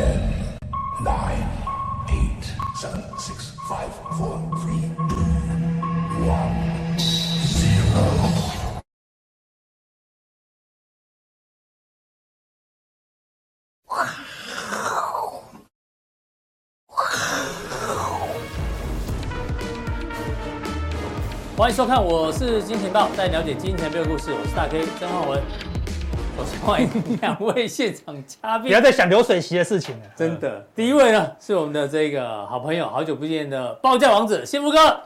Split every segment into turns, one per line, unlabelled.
Ten, nine, eight, seven, six, five, four, three, two, one, zero.
欢迎收看，我是金钱豹，带你了解金钱背后故事。我是大 K 曾焕文，欢迎两位现场嘉宾。
不要再想流水席的事情了，
真的，第一位呢是我们的这个好朋友，好久不见的报价王子幸福哥。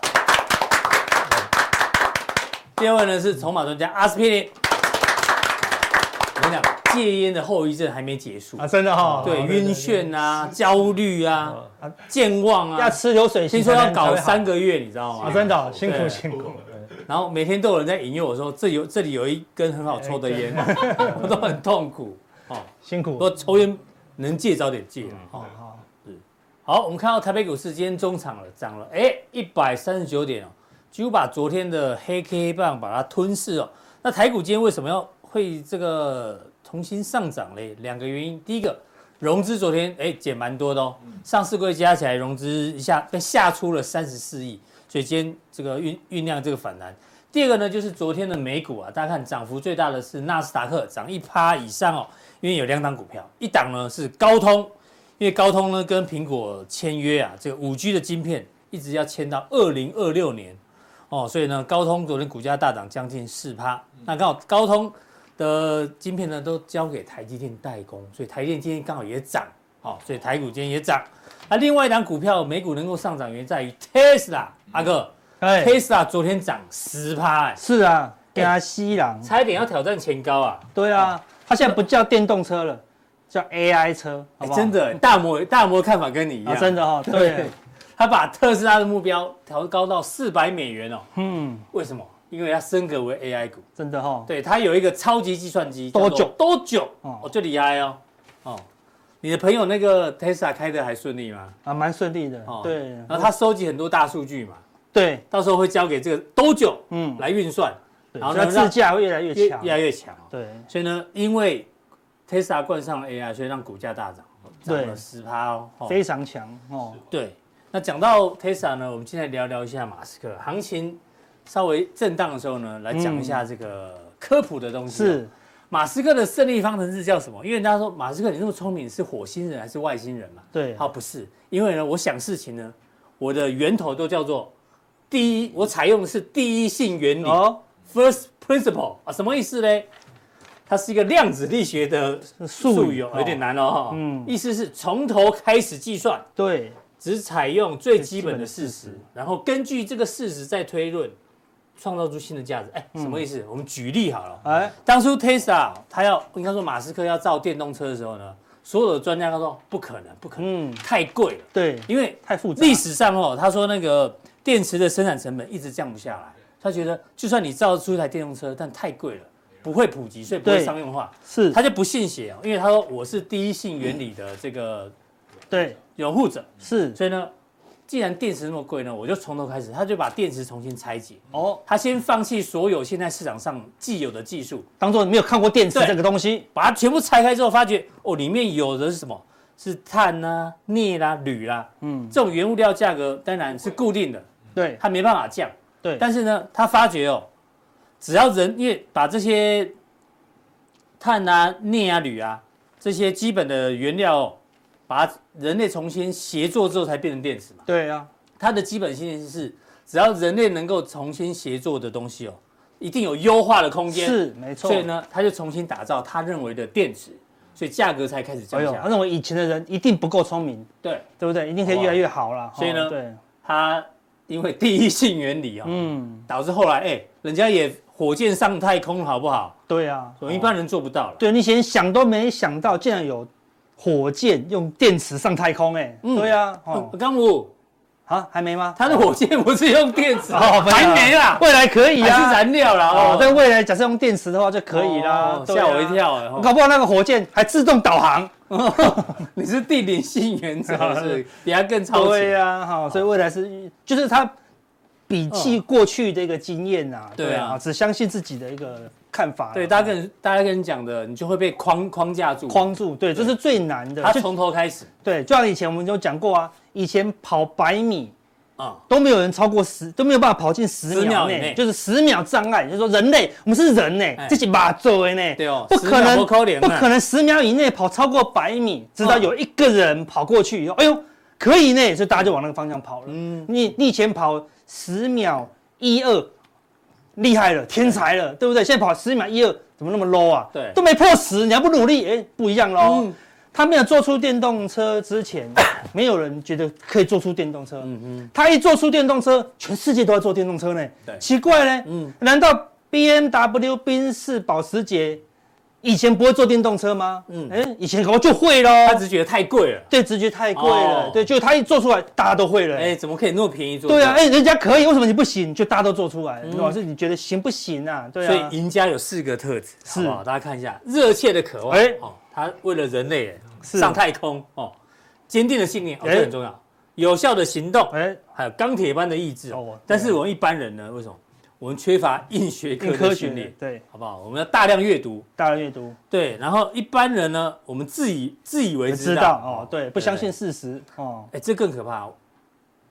第二位呢是筹码专家阿司匹林。我跟你讲。戒烟的后遗症还没结束
啊！真的哈，
对，晕眩啊，焦虑啊，健忘啊，
要吃流水席，
听说要搞三个月，你知道吗？
啊，真的辛苦辛苦。
然后每天都有人在引诱我说，这有这里有一根很好抽的烟，我都很痛苦。哦，
辛苦。
说抽烟能戒早点戒。好好是。好，我们看到台北股市今天中场了，涨了，哎，一百三十九点哦，几乎把昨天的黑 K 棒把它吞噬哦。那台股今天为什么要会这个？重新上涨嘞，两个原因。第一个，融资昨天哎减蛮多的哦，上市柜加起来融资一下被吓出了三十四亿，所以今天这个酝酝酿这个反弹。第二个呢，就是昨天的美股啊，大家看涨幅最大的是纳斯达克涨一趴以上哦，因为有两档股票，一档呢是高通，因为高通呢跟苹果签约啊，这个五 G 的晶片一直要签到二零二六年哦，所以呢高通昨天股价大涨将近四趴，那刚好高通。的晶片呢都交给台积电代工，所以台积电今天刚好也涨，好，所以台股今天也涨。那另外一档股票美股能够上涨，原因在于 Tesla，阿哥，Tesla 昨天涨十趴，哎，
是啊，加西郎，
差一点要挑战前高啊。
对啊，它现在不叫电动车了，叫 AI 车，
真的，大摩大摩看法跟你一样，
真的哈，对，
他把特斯拉的目标调高到四百美元哦，嗯，为什么？因为它升格为 AI 股，
真的哈、哦，
对，它有一个超级计算机，
多久
多久哦，就厉害哦，哦，你的朋友那个 Tesla 开的还顺利吗？
啊，蛮顺利的，哦，对，
然后他收集很多大数据嘛，
对，
到时候会交给这个多久，嗯，来运算，
然后呢，自驾会越来越强，
越来越强，
对，
所以呢，因为 Tesla 冠上了 AI，所以让股价大涨，涨了十趴哦，
非常强哦，
对，那讲到 Tesla 呢，我们现在聊聊一下马斯克行情。稍微震荡的时候呢，来讲一下这个科普的东西。是马斯克的胜利方程式叫什么？因为大家说马斯克你那么聪明，是火星人还是外星人嘛？
对，
他，不是，因为呢，我想事情呢，我的源头都叫做第一，我采用的是第一性原理哦，First Principle 啊，什么意思呢？它是一个量子力学的术语，有点难哦。嗯，意思是从头开始计算，
对，
只采用最基本的事实，然后根据这个事实再推论。创造出新的价值，哎，什么意思？嗯、我们举例好了，哎，当初 Tesla 他要应该说马斯克要造电动车的时候呢，所有的专家都说不可能，不可能，嗯、太贵了，
对，
因为
太复杂。
历史上哦，他说那个电池的生产成本一直降不下来，他觉得就算你造出一台电动车，但太贵了，不会普及，所以不会商用化，
是，
他就不信邪哦，因为他说我是第一性原理的这个
对。
拥护者，
是，
所以呢。既然电池那么贵呢，我就从头开始，他就把电池重新拆解。哦，他先放弃所有现在市场上既有的技术，
当做没有看过电池这个东西，
把它全部拆开之后，发觉哦，里面有的是什么？是碳啊、镍啦、铝啦。嗯，这种原物料价格当然是固定的，
对，
它没办法降。
对，
但是呢，他发觉哦，只要人因为把这些碳啊、镍啊、铝啊这些基本的原料，哦。把人类重新协作之后才变成电池嘛？
对啊，
它的基本信念是，只要人类能够重新协作的东西哦，一定有优化的空间。
是，没错。
所以呢，他就重新打造他认为的电池，所以价格才开始降下来。
他认为以前的人一定不够聪明，
对，
对不对？一定可以越来越好了。
所以呢，对，他因为第一性原理啊，嗯，导致后来哎，人家也火箭上太空，好不好？
对啊，
我们一般人做不到了。
对，你以前想都没想到，竟然有。火箭用电池上太空，哎，对呀，
刚武，
啊，还没吗？
他的火箭不是用电池，还没啦，
未来可以啊，
是燃料啦。
哦，在未来假设用电池的话就可以啦，
吓我一跳，
搞不好那个火箭还自动导航。
你是地理性原则是 比他更超前。
对呀，好，所以未来是就是他摒弃过去的一个经验呐，对啊，只相信自己的一个看法。
对，大家跟大家跟你讲的，你就会被框框架住，
框住。对，这是最难的。
他从头开始。
对，就像以前我们就讲过啊，以前跑百米。
啊，
都没有人超过十，都没有办法跑进十秒内，就是十秒障碍。就是说人类，我们是人呢，自己把做的呢，
对哦，
不可能，不可能十秒以内跑超过百米，直到有一个人跑过去以后，哎呦，可以呢，所以大家就往那个方向跑了。嗯，你你以前跑十秒一二，厉害了，天才了，对不对？现在跑十秒一二，怎么那么 low 啊？
对，
都没破十，你还不努力，哎，不一样喽。他没有做出电动车之前，没有人觉得可以做出电动车。嗯嗯，他一做出电动车，全世界都在做电动车呢。对，奇怪呢。嗯，难道 B M W、宾士、保时捷以前不会坐电动车吗？嗯，哎，以前可能就会喽。
他只觉得太贵了。
对，直觉太贵了。对，就他一做出来，大家都会了。
哎，怎么可以那么便宜做？
对啊，哎，人家可以，为什么你不行？就大家都做出来，老师你觉得行不行啊？对啊。
所以赢家有四个特质，好不好？大家看一下，热切的渴望。哎，哦他为了人类。上太空哦，坚定的信念哦，这很重要。有效的行动，哎，还有钢铁般的意志哦。但是我们一般人呢，为什么？我们缺乏硬学科的训练，
对，
好不好？我们要大量阅读，
大量阅读，
对。然后一般人呢，我们自以自以为知道
哦，对，不相信事实哦。
哎，这更可怕。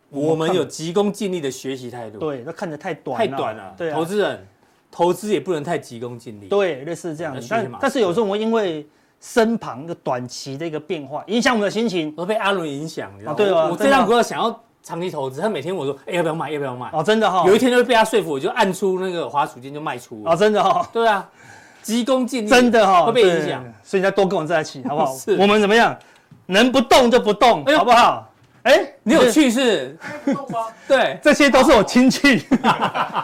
我们有急功近利的学习态度，
对，那看得太短，
太短了。对，投资人投资也不能太急功近利，
对，类似这样。但但是有时候我们因为身旁一个短期的一个变化，影响我们的心情，
都被阿伦影响，你知道吗？我这张股票想要长期投资，他每天我说，哎，要不要卖？要不要卖？
哦，真的哈，
有一天就会被他说服，我就按出那个滑鼠键就卖出。
哦，真的哈，
对啊，急功近利，
真的哈，
会被影响，
所以你要多跟我在一起，好不好？是，我们怎么样？能不动就不动，好不好？哎，
你有去是？对，
这些都是我亲戚。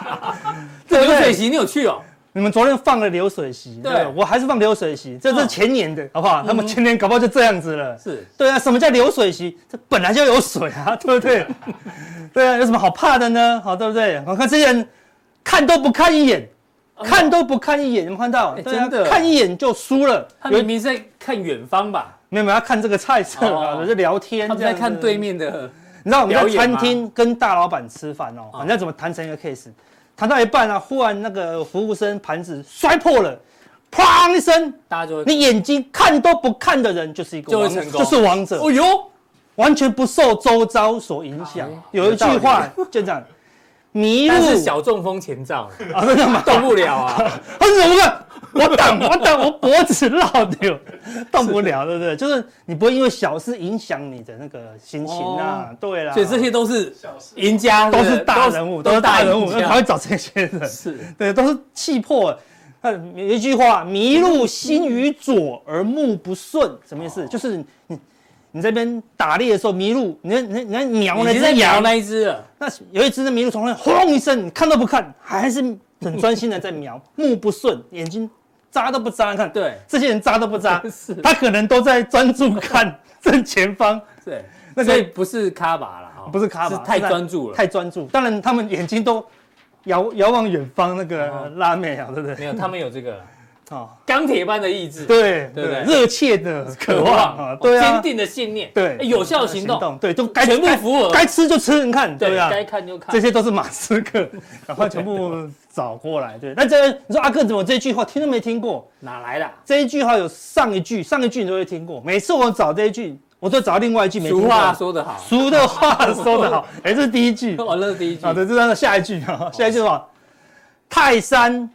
这流水席你有去哦？
你们昨天放了流水席，对，我还是放流水席，这是前年的，好不好？他们前年搞不好就这样子了。是，对啊，什么叫流水席？这本来就有水啊，对不对？对啊，有什么好怕的呢？好，对不对？我看这些人看都不看一眼，看都不看一眼，有没有看到？真的，看一眼就输了。
他明明是在看远方吧？
没有，没有，要看这个菜色啊，就聊天。
他们在看对面的，
你知道我们在餐厅跟大老板吃饭哦，你知道怎么谈成一个 case？谈到一半啊，忽然那个服务生盘子摔破了，砰一声，大家就你眼睛看都不看的人就是一个王，就是王者。哦呦，完全不受周遭所影响。有一句话就这样，迷路
是小中风前兆啊，真的吗？动不了啊，
他怎么办？我挡，我挡，我脖子绕掉，动不了，对不对？就是你不会因为小事影响你的那个心情啊。对啦，
所以这些都是赢家，
都是大人物，都是大人物，他会找这些人。是对，都是气魄。有一句话：迷路心于左而目不顺，什么意思？就是你你这边打猎的时候迷路，你看你看瞄那只羊，
那一只，
那有一只的迷路从那轰一声，你看都不看，还是很专心的在瞄，目不顺，眼睛。眨都不扎，看，对，这些人扎都不扎，是，他可能都在专注看 正前方，
对，那所以不是卡巴了，
不是卡巴，
太专注了，
太专注。当然，他们眼睛都遥遥望远方那个拉妹啊，对不对？
没有，他们有这个啊，钢铁般的意志，
对对对，热切的渴望啊，对啊，
坚定的信念，
对，
有效行动，
对，都
该全部符合，
该吃就吃，你看，对啊，
该看就看，
这些都是马斯克，赶快全部。找过来，对，那这你说阿克怎么这句话听都没听过？
哪来的？
这一句话有上一句，上一句你都会听过。每次我找这一句，我都找另外一句没听过。
俗话说得好，
俗的话说得好。哎，这是第一句，
哦，这是第一句。
好的，这是下一句啊，下一句什么？泰山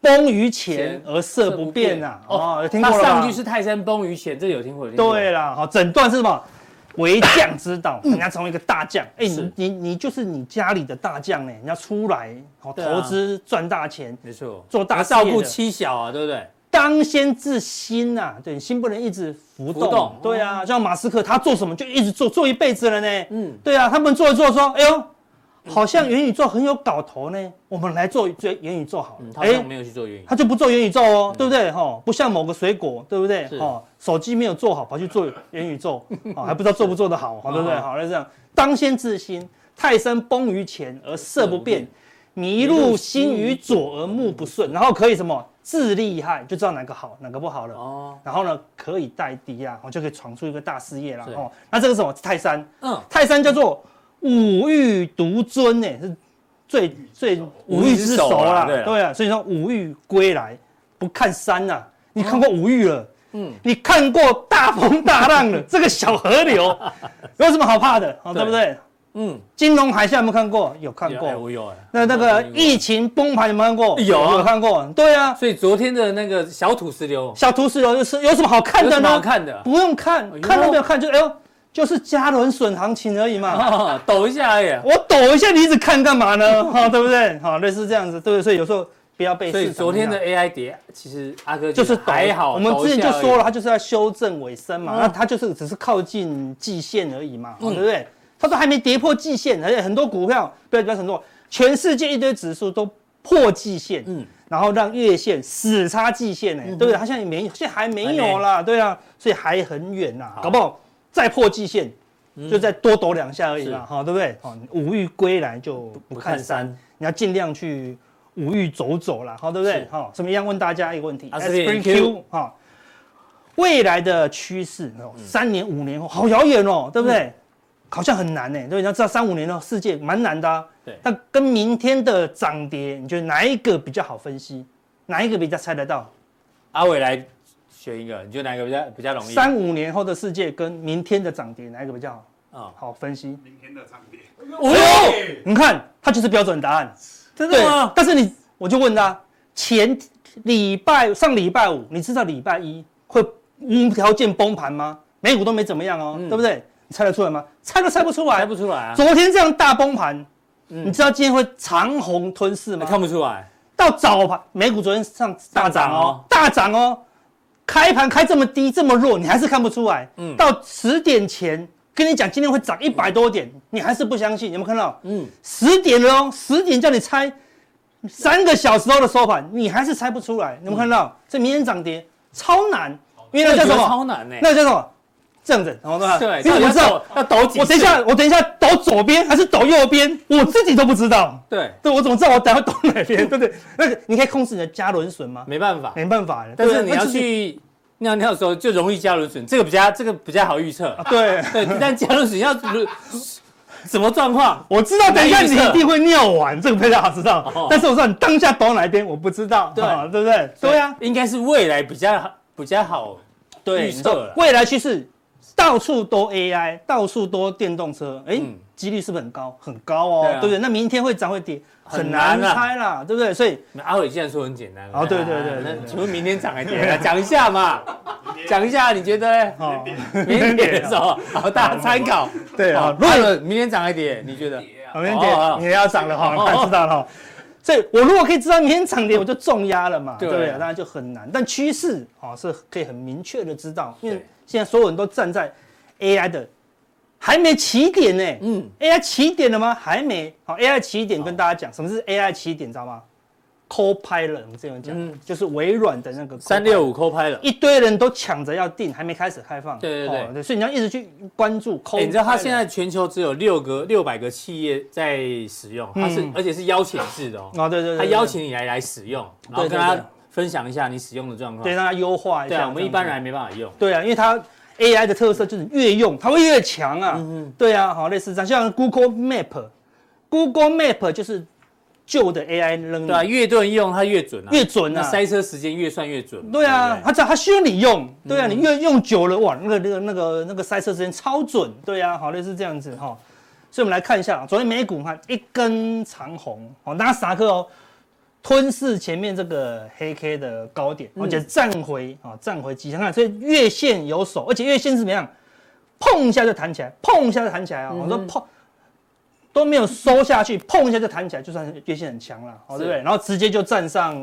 崩于前而色不变呐。哦，有听过了。
上句是泰山崩于前，这有听过？
对了，好，整段是什么？为将之道，你要成为一个大将。哎，你你你就是你家里的大将哎，你要出来好投资赚大钱，
没错，
做大
照顾妻小啊，对不对？
当先治心呐，对，心不能一直浮动。对啊，像马斯克他做什么就一直做，做一辈子了呢。嗯，对啊，他们做一做说，哎呦。好像元宇宙很有搞头呢，我们来做做元宇宙好了。
他没有去做元宇宙，
他就不做元宇宙哦，对不对？哈，不像某个水果，对不对？哦，手机没有做好，跑去做元宇宙，还不知道做不做得好，对不对？好，那这样，当先自心，泰山崩于前而色不变，麋鹿心于左而目不顺，然后可以什么？自厉害，就知道哪个好，哪个不好了。哦，然后呢，可以带敌啊，我就可以闯出一个大事业了。哦，那这个什么？泰山，嗯，泰山叫做。五欲独尊呢，是最最五欲之首啦，对啊，所以说五欲归来不看山呐，你看过五欲了，嗯，你看过大风大浪了，这个小河流 有什么好怕的啊？对不对？嗯，金融海啸有没有看过？有看过，
我有。
那那个疫情崩盘有没有看过？
有，
有看过。对啊，
所以昨天的那个小土石流，
小土石流就是有什么好看的呢？
好看的，
不用看，看都没有看，就哎呦。就是加仑笋行情而已嘛，
哦、抖一下而已。
我抖一下，你一直看干嘛呢？哈、哦，对不对？哈、哦，类似这样子，对不对？所以有时候不要被。
所以昨天的 AI 跌，其实阿哥就是还好。
我们之前就说了，它就是要修正尾声嘛，那、嗯、它就是只是靠近季线而已嘛，嗯、对不对？它都还没跌破季线，而且很多股票不要不要很多，全世界一堆指数都破季线，嗯，然后让月线死叉季线呢，对不对？它现在也没，现在还没有啦，对啊，所以还很远呐，搞不好。再破季线，就再多抖两下而已嘛，哈，对不对？好，五欲归来就不看山，你要尽量去五欲走走啦，好，对不对？好，什么样？问大家一个问题，Spring Q 哈，未来的趋势，三年五年后好遥远哦，对不对？好像很难呢，对，你要知道三五年的世界蛮难的，对。那跟明天的涨跌，你觉得哪一个比较好分析？哪一个比较猜得到？
阿伟来。选一个，你觉得哪个比较比较容易？
三五年后的世界跟明天的涨跌，哪一个比较好？啊，好分析。
明天的涨跌。
哦，你看，它就是标准答案。
真的吗？
但是你，我就问他，前礼拜上礼拜五，你知道礼拜一会无条件崩盘吗？美股都没怎么样哦，对不对？你猜得出来吗？猜都猜不出来，
猜不出来啊。
昨天这样大崩盘，你知道今天会长虹吞噬吗？
看不出来。
到早盘，美股昨天上大涨哦，大涨哦。开盘开这么低这么弱，你还是看不出来。嗯，到十点前跟你讲今天会涨一百多点，你还是不相信。有没有看到？嗯，十点了哦，十点叫你猜三个小时后的收盘，你还是猜不出来。有没有看到？这明天涨跌超难，因为那叫什么？
超难呢？
那叫什么？这样子，然后
对，
因为我知道
要抖几。
我等一下，我等一下抖左边还是抖右边，我自己都不知道。
对，
对我怎么知道我等下抖哪边？对不对？那个你可以控制你的加仑笋吗？
没办法，
没办法。
但是你要去尿尿的时候就容易加仑笋，这个比较这个比较好预测。
对
对，但加仑笋要 什么状况？
我知道，等一下你一定会尿完，这个比较好知道。但是我说你当下抖哪一边，我不知道，对对不对？对呀，
应该是未来比较好比较好预测。
未来趋势。到处都 AI，到处都电动车，哎，几率是不是很高？很高哦，对不对？那明天会涨会跌，很难猜啦，对不对？所以
阿伟既然说很简单，
哦，对对对，
那请问明天涨还跌？讲一下嘛，讲一下，你觉得？哦，明天跌的时候，好，大家参考。
对啊，
如果明天涨还跌，你觉得？
明天跌，你也要涨了哈，大家知道了哈。所以我如果可以知道明天涨跌，我就重压了嘛，对不对？当然就很难，但趋势哦是可以很明确的知道，因为。现在所有人都站在 AI 的还没起点呢，嗯，AI 起点了吗？还没。好，AI 起点跟大家讲，什么是 AI 起点，知道吗？Copilot，我们这样讲，嗯，就是微软的那个
三六五 Copilot，
一堆人都抢着要订，还没开始开放。
对对对，
所以你要一直去关注。
哎，你知道它现在全球只有六个六百个企业在使用，它是而且是邀请制的哦。
哦，对对对，
它邀请你来来使用，然后跟他。分享一下你使用的状况，
对，让它优化一下。
对啊，我们一般人还没办法用。
对啊，因为它 AI 的特色就是越用它会越强啊。嗯嗯。对啊，好，类似这样，像 Google Map，Google Map 就是旧的 AI 扔。
对啊，越多人用它越准啊。
越准啊。
塞车时间越算越准。
对啊，它只它需要你用，对啊，你越用久了，哇，那个那个那个那个塞车时间超准。对啊，好，类似这样子哈。所以我们来看一下，昨天美股看一根长红，哦，纳斯达克哦。吞噬前面这个黑 K 的高点，而且站回啊，站回几天看，所以月线有手，而且月线是怎么样？碰一下就弹起来，碰一下就弹起来啊！我说碰都没有收下去，碰一下就弹起来，就算月线很强了，对不对？然后直接就站上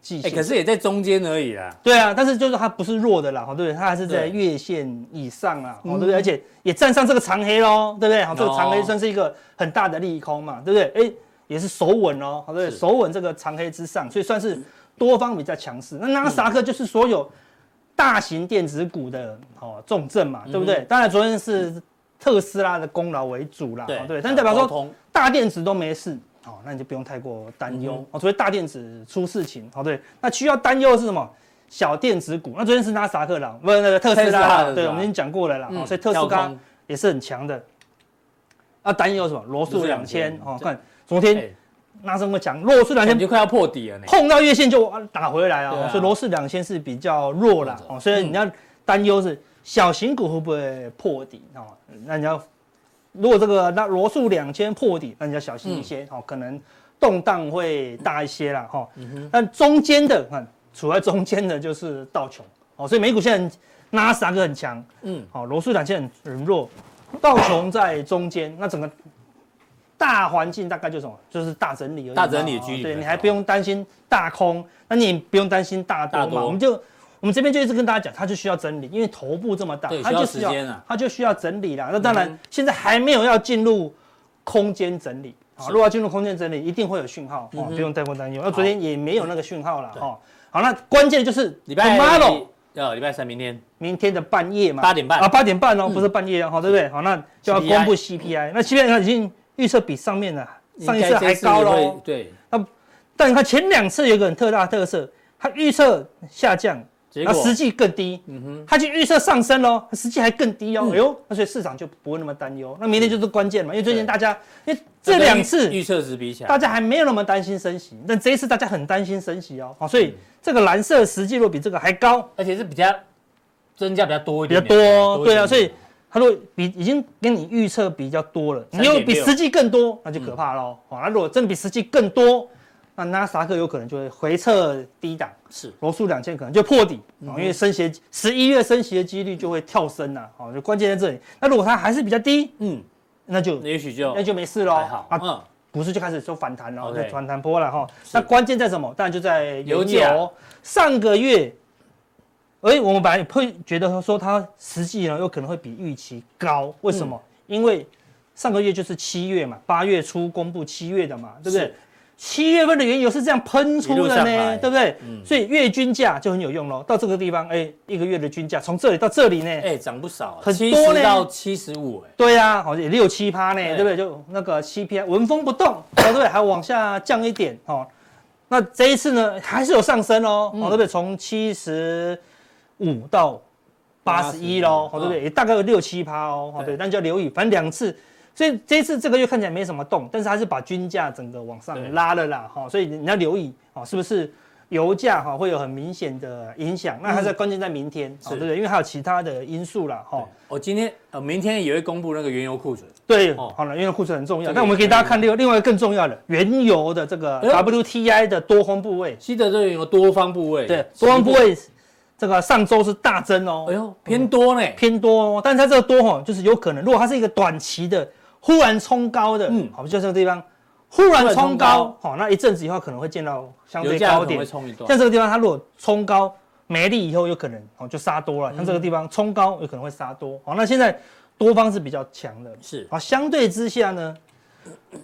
季线，
可是也在中间而已啦。
对啊，但是就是它不是弱的啦，对不对？它还是在月线以上啊，对不对？而且也站上这个长黑喽，对不对？好，这个长黑算是一个很大的利空嘛，对不对？哎。也是守稳哦，好对，守稳这个长黑之上，所以算是多方比较强势。那纳斯达克就是所有大型电子股的哦重镇嘛，对不对？当然昨天是特斯拉的功劳为主啦，对，但代表说大电子都没事，哦，那你就不用太过担忧哦。所以大电子出事情，哦对，那需要担忧的是什么？小电子股。那昨天是纳斯达克啦，不是那个特斯拉，对，我们已经讲过了啦，所以特斯拉也是很强的。啊，担忧什么？罗素两千哦，看。昨天拉升会强，弱势两千
就快要破底了呢，
碰到月线就打回来啊，
啊
所以罗氏两千是比较弱了哦，所以你要担忧是小型股会不会破底哦？那你要如果这个那罗素两千破底，那你要小心一些哦，可能动荡会大一些啦哈。但中间的看处在中间的就是道琼哦，所以美股现在纳斯达克很强，嗯，好，罗素两千很弱，道琼在中间，那整个。大环境大概就是什么？就是大整理而已。
大整理的几率，
对，你还不用担心大空，那你也不用担心大多嘛。我们就我们这边就一直跟大家讲，它就需要整理，因为头部这么大，它就需要它就需要整理啦。那当然现在还没有要进入空间整理啊。如果要进入空间整理，一定会有讯号，不用太过担忧。那昨天也没有那个讯号了哈。好，那关键就是
礼拜二，要礼拜三，明天，
明天的半夜嘛，
八点半
啊，八点半哦，不是半夜哦，好，对不对？好，那就要公布 CPI，那 CPI 它已经。预测比上面的上一次还高喽，
对。
那但你看前两次有一个很特大特色，它预测下降，结果实际更低。嗯哼，它就预测上升喽，实际还更低哦。哎呦，那所以市场就不会那么担忧。那明天就是关键嘛，因为最近大家，因为这两次
预测值比起来，
大家还没有那么担心升息，但这一次大家很担心升息哦。好，所以这个蓝色实际如果比这个还高，
而且是比较增加比较多一点，
比较多，对啊，所以。他说比已经跟你预测比较多了，你又比实际更多，那就可怕喽。好，那如果真的比实际更多，那纳斯达克有可能就会回撤低档，是罗素两千可能就破底啊，因为升息十一月升息的几率就会跳升了，好，就关键在这里。那如果它还是比较低，嗯，那就
也许就
那就没事喽。好，啊，股市就开始做反弹了，就反弹波了哈。那关键在什么？当然就在油价。上个月。而我们本来会觉得说它实际呢有可能会比预期高，为什么？嗯、因为上个月就是七月嘛，八月初公布七月的嘛，对不对？七月份的原油是这样喷出的呢，对不对？嗯、所以月均价就很有用喽。到这个地方，哎、欸，一个月的均价从这里到这里呢，哎、
欸，涨不少，
很多呢，
到七十五，哎，
对呀、啊，好像也六七趴呢，对不对？就那个 CPI 纹风不动，对不对？还往下降一点，哦，那这一次呢还是有上升哦，对不对？从七十。五到八十一喽，好对不对？也大概有六七趴哦，好对，但就要留意，反正两次，所以这一次这个月看起来没什么动，但是它是把均价整个往上拉了啦，哈，所以你要留意，哦，是不是油价哈会有很明显的影响？那还在关键在明天，对不对？因为还有其他的因素啦，哈。
我今天呃，明天也会公布那个原油库存，
对，好了，原油库存很重要，那我们给大家看另另外一个更重要的原油的这个 WTI 的多方部位，
西德这原油多方部位，
对，多方部位。这个上周是大增哦，
哎呦，偏多呢，
偏多哦。但是它这个多哈，就是有可能，如果它是一个短期的忽然冲高的，嗯，好，就这个地方忽然冲高，好，那一阵子以后可能会见到相对高点，像这个地方它如果冲高没力以后，有可能哦就杀多了。像这个地方冲高有可能会杀多，好，那现在多方是比较强的，是。好，相对之下呢。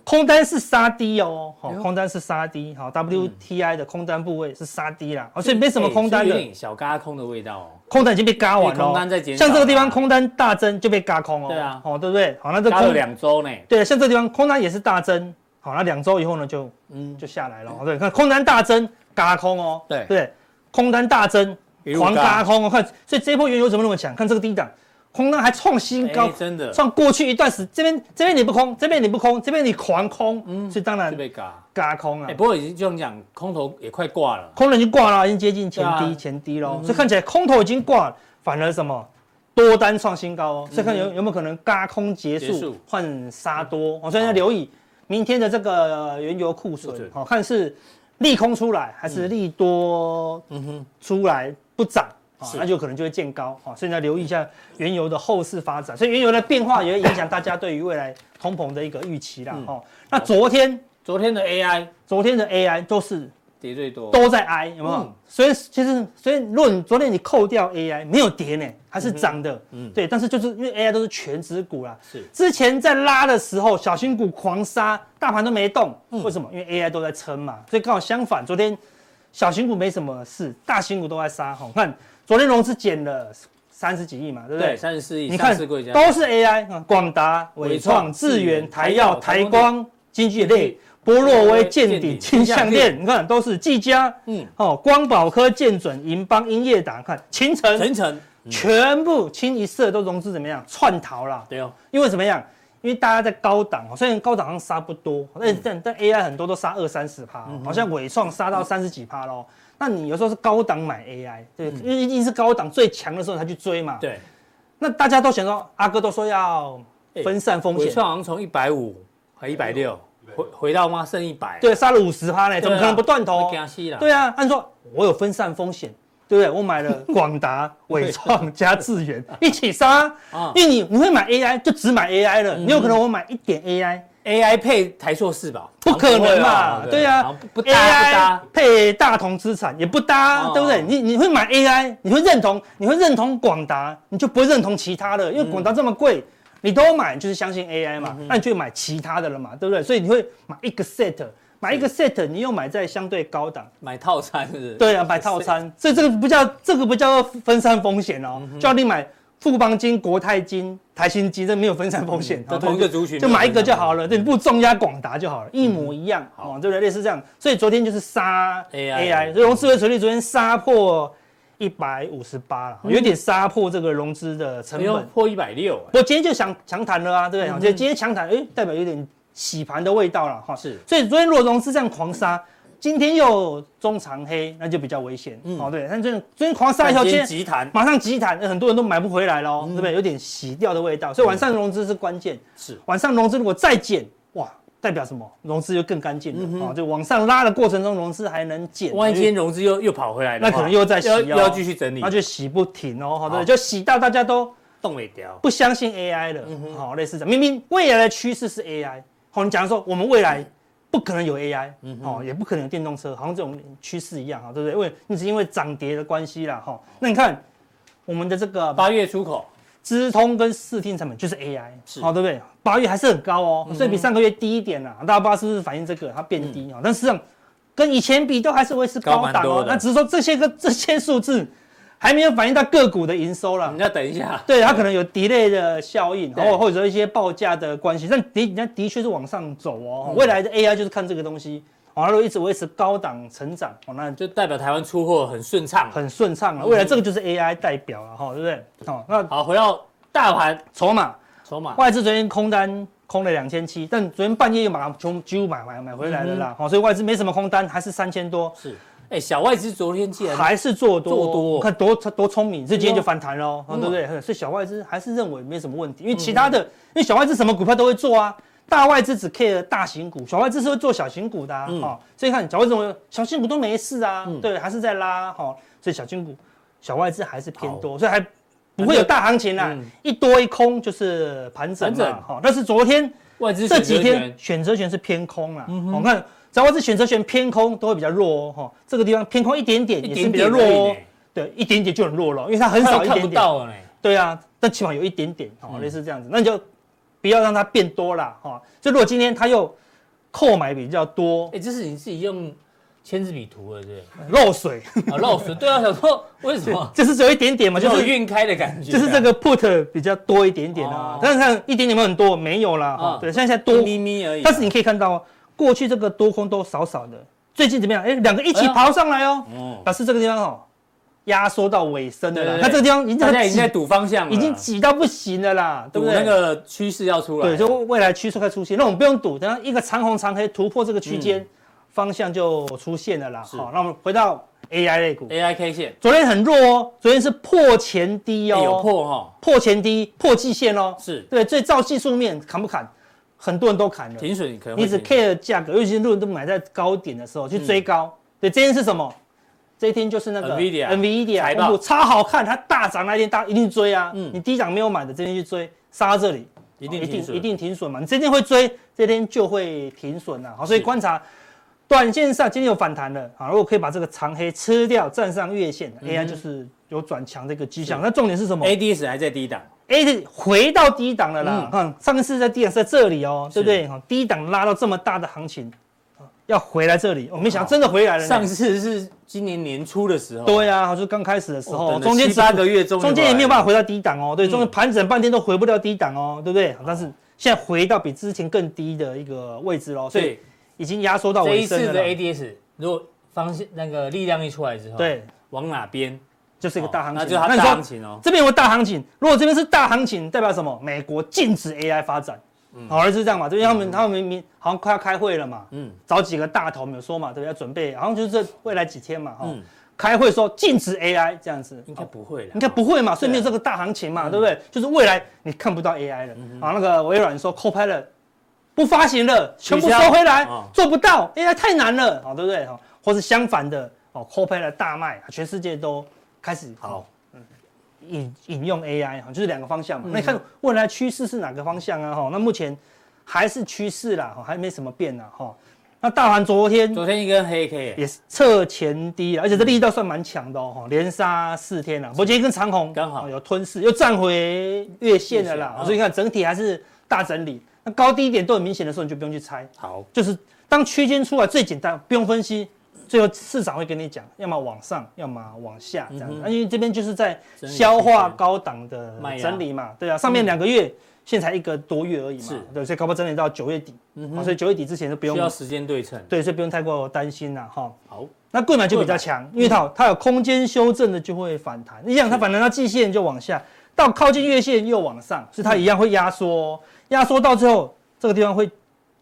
空单是杀低哦，好，空单是杀低，好，WTI 的空单部位是杀低啦，所以没什么空单的，
小嘎空的味道哦，
空单已经被嘎完了，空单在减，像这个地方空单大增就被嘎空哦，对啊，好，对不对？好，那这
空了两周呢，
对，像这个地方空单也是大增，好，那两周以后呢就嗯。就下来了，对，看空单大增嘎空哦，对。对，空单大增狂嘎空哦，看，所以这波原油怎么那么强？看这个低档。空单还创新高，真的。创过去一段时间，这边这边你不空，这边你不空，这边你狂空，嗯，所以当然
就被嘎。
嘎空啊。
哎，不过已经就讲空头也快挂了，
空头已经挂了，已经接近前低前低喽，所以看起来空头已经挂，反而什么？多单创新高哦，所以看有有没有可能嘎空结束换杀多，所以要留意明天的这个原油库存，好看是利空出来还是利多嗯哼。出来不涨。那就可能就会见高啊，所以要留意一下原油的后市发展。所以原油的变化也会影响大家对于未来通膨的一个预期啦。哈，那昨天
昨天的 AI，
昨天的 AI 都是
跌最多，
都在 I 有没有？所以其实所以如果你昨天你扣掉 AI 没有跌呢，还是涨的。嗯，对。但是就是因为 AI 都是权值股啦，是之前在拉的时候小型股狂杀，大盘都没动。为什么？因为 AI 都在撑嘛。所以刚好相反，昨天小型股没什么事，大型股都在杀。哈，看。昨天融资减了三十几亿嘛，对不对？
对，三十四亿。
你看都是 AI 啊，广达、伟创、智源、台药、台光、经济类、波若威、健鼎、金像电，你看都是技嘉，嗯，哦，光宝科、建准、银邦、英业达，看勤诚、
勤诚，
全部清一色都融资怎么样？串逃了。
对哦，
因为怎么样？因因为大家在高档，虽然高档上杀不多，但但但 AI 很多都杀二三十趴，好像伟创杀到三十几趴喽。那你有时候是高档买 AI，对，因为一定是高档最强的时候才去追嘛。
对。
那大家都想说，阿哥都说要分散风险，
纬创好像从一百五还一百六，回回到吗？剩一百。
对，杀了五十趴呢，怎么可能不断头？对啊，按说我有分散风险。对不对？我买了广达、伟创加智源 一起杀，因为你你会买 AI 就只买 AI 了，你有可能我买一点 AI，AI
配台硕四吧？
不可能嘛？对啊，不搭不搭，配大同资产也不搭，对不对？你你会买 AI，你会认同，你会认同广达，你就不会认同其他的，因为广达这么贵，你都买就是相信 AI 嘛，那你就买其他的了嘛，对不对？所以你会买一个 set。买一个 set，你又买在相对高档，
买套餐是？
对啊，买套餐，所以这个不叫这个不叫分散风险哦，叫你买富邦金、国泰金、台新金，这没有分散风险，
同一个族群，
就买一个就好了，对，不重压广达就好了，一模一样，哦，对不对？类似这样，所以昨天就是杀 AI，所以融资维持率昨天杀破一百五十八了，有点杀破这个融资的成本，
破一百六，
我今天就想强谈了啊，对不对？我觉得今天强谈，哎，代表有点。洗盘的味道了哈，是，所以昨天如果融资这样狂杀，今天又中长黑，那就比较危险，嗯，哦对，但这昨天狂杀以后，今天急弹，马上急弹，很多人都买不回来喽，对不对？有点洗掉的味道，所以晚上融资是关键，是，晚上融资如果再减，哇，代表什么？融资就更干净了，哦，就往上拉的过程中，融资还能减，
万一今天融资又又跑回来，
那可能又在洗，又
要继续整理，
那就洗不停哦，好。的，就洗到大家都
动尾掉，
不相信 AI 了，好，类似这样，明明未来的趋势是 AI。好，你假如说我们未来不可能有 AI，哦，也不可能有电动车，好像这种趋势一样，哈，对不对？因为你是因为涨跌的关系啦，哈。那你看我们的这个
八月出口，
资通跟视听成本就是 AI，是，好，对不对？八月还是很高哦，所以比上个月低一点啦。大家不知道是不是反映这个它变低啊？但实际上跟以前比都还是维持高档哦。那只是说这些个这些数字。还没有反映到个股的营收了，
你要等一下。
对，它可能有 delay 的效应，然后或者一些报价的关系，但的人家的确是往上走哦。未来的 AI 就是看这个东西，完了一直维持高档成长，哦，那
就代表台湾出货很顺畅，
很顺畅了。未来这个就是 AI 代表了哈，对不对？哦，那
好，回到大盘
筹码，
筹码，
外资昨天空单空了两千七，但昨天半夜又马上从几乎买买买回来了啦，好，所以外资没什么空单，还是三千多。是。
哎，小外资昨天竟然
还是做多，做多，看多多聪明，这今天就反弹喽，对不对？所以小外资还是认为没什么问题，因为其他的，因为小外资什么股票都会做啊，大外资只 care 大型股，小外资是会做小型股的啊，所以看小外资小型股都没事啊，对，还是在拉哈，所以小型股小外资还是偏多，所以还不会有大行情啊，一多一空就是盘整嘛，哈，但是昨天外资这几天选择权是偏空啊，我看。只要是选择权偏空，都会比较弱哦，哈，这个地方偏空一点点也是比较弱哦，对，一点点就很弱了，因为它很少一点点，对啊，但起码有一点点哦，类似这样子，那你就不要让它变多了哈。就如果今天它又购买比较多，
哎，这是你自己用签字笔涂的，对，
漏水。
啊，漏水，对啊，想说为什么？
就是只有一点点嘛，就是
晕开的感觉，
就是这个 put 比较多一点点啊，但是看一点点没有很多，没有啦，哈，对，现在现在多咪咪而已，但是你可以看到。过去这个多空都少少的，最近怎么样？哎，两个一起跑上来哦，表示这个地方哦，压缩到尾声的啦。那这个地方已经在
赌方向，
已经挤到不行了啦，对不对？
那个趋势要出来，
对，就未来趋势快出现，那我们不用赌，等下一个长红长黑突破这个区间，方向就出现了啦。好，那我们回到 AI 类股
，AI K 线，
昨天很弱哦，昨天是破前低哦，
有破哈，
破前低，破季线哦，是。对，所以照技术面砍不砍？很多人都砍了，
停损可能
你只 care 价格，尤其是很多人都买在高点的时候去追高。对，这天是什么？这一天就是那个 Nvidia Nvidia 财报超好看，它大涨那一天大家一定追啊。嗯，你低档没有买的，这天去追，杀到这里一定一定一定停损嘛。你这天会追，这天就会停损了。好，所以观察短线上今天有反弹了啊，如果可以把这个长黑吃掉，站上月线，AI 就是有转强的一个迹象。那重点是什么
？ADS 还在低档。
哎，回到低档了啦！看上次在低档是在这里哦，对不对？哈低档拉到这么大的行情，要回来这里，我没想到真的回来了。
上次是今年年初的时候，
对呀，就刚开始的时候，
中间七八个月中，
中间也没有办法回到低档哦。对，中间盘整半天都回不了低档哦，对不对？但是现在回到比之前更低的一个位置喽，所以已经压缩到。
这一次的 ADS 如果方向那个力量一出来之后，对，往哪边？
就是一个大行情，
那就大行情哦。
这边有大行情，如果这边是大行情，代表什么？美国禁止 AI 发展，好像是这样嘛，对，因为他们他们明明好像快要开会了嘛，嗯，找几个大头没有说嘛，对，要准备，好像就是这未来几天嘛，哈，开会说禁止 AI 这样子，
应该不会了，
应该不会嘛，所以没有这个大行情嘛，对不对？就是未来你看不到 AI 了，啊，那个微软说 Copilot 不发行了，全部收回来，做不到，AI 太难了，好，对不对？哈，或是相反的，哦，Copilot 大卖，全世界都开始好。引引用 AI 哈，就是两个方向嘛。那你看未来趋势是哪个方向啊？哈，那目前还是趋势啦，哈，还没什么变呢，哈。那大盘昨天
昨天一根黑 K
也是测前低了，而且这力道算蛮强的哦，连杀四天了。不过今天一根长红刚好有吞噬，又站回月线了啦。所以你看整体还是大整理，那高低点都很明显的时候，你就不用去猜。
好，
就是当区间出来最简单，不用分析。最后市场会跟你讲，要么往上，要么往下这样子。因为这边就是在消化高档的整理。嘛，对啊，上面两个月，现在才一个多月而已嘛，对，所以搞不好整理到九月底，嗯所以九月底之前就不用
需要时间对称，
对，所以不用太过担心了哈。好，那柜买就比较强，因为它它有空间修正的就会反弹。你想它反弹到季线就往下，到靠近月线又往上，所以它一样会压缩，压缩到最后这个地方会。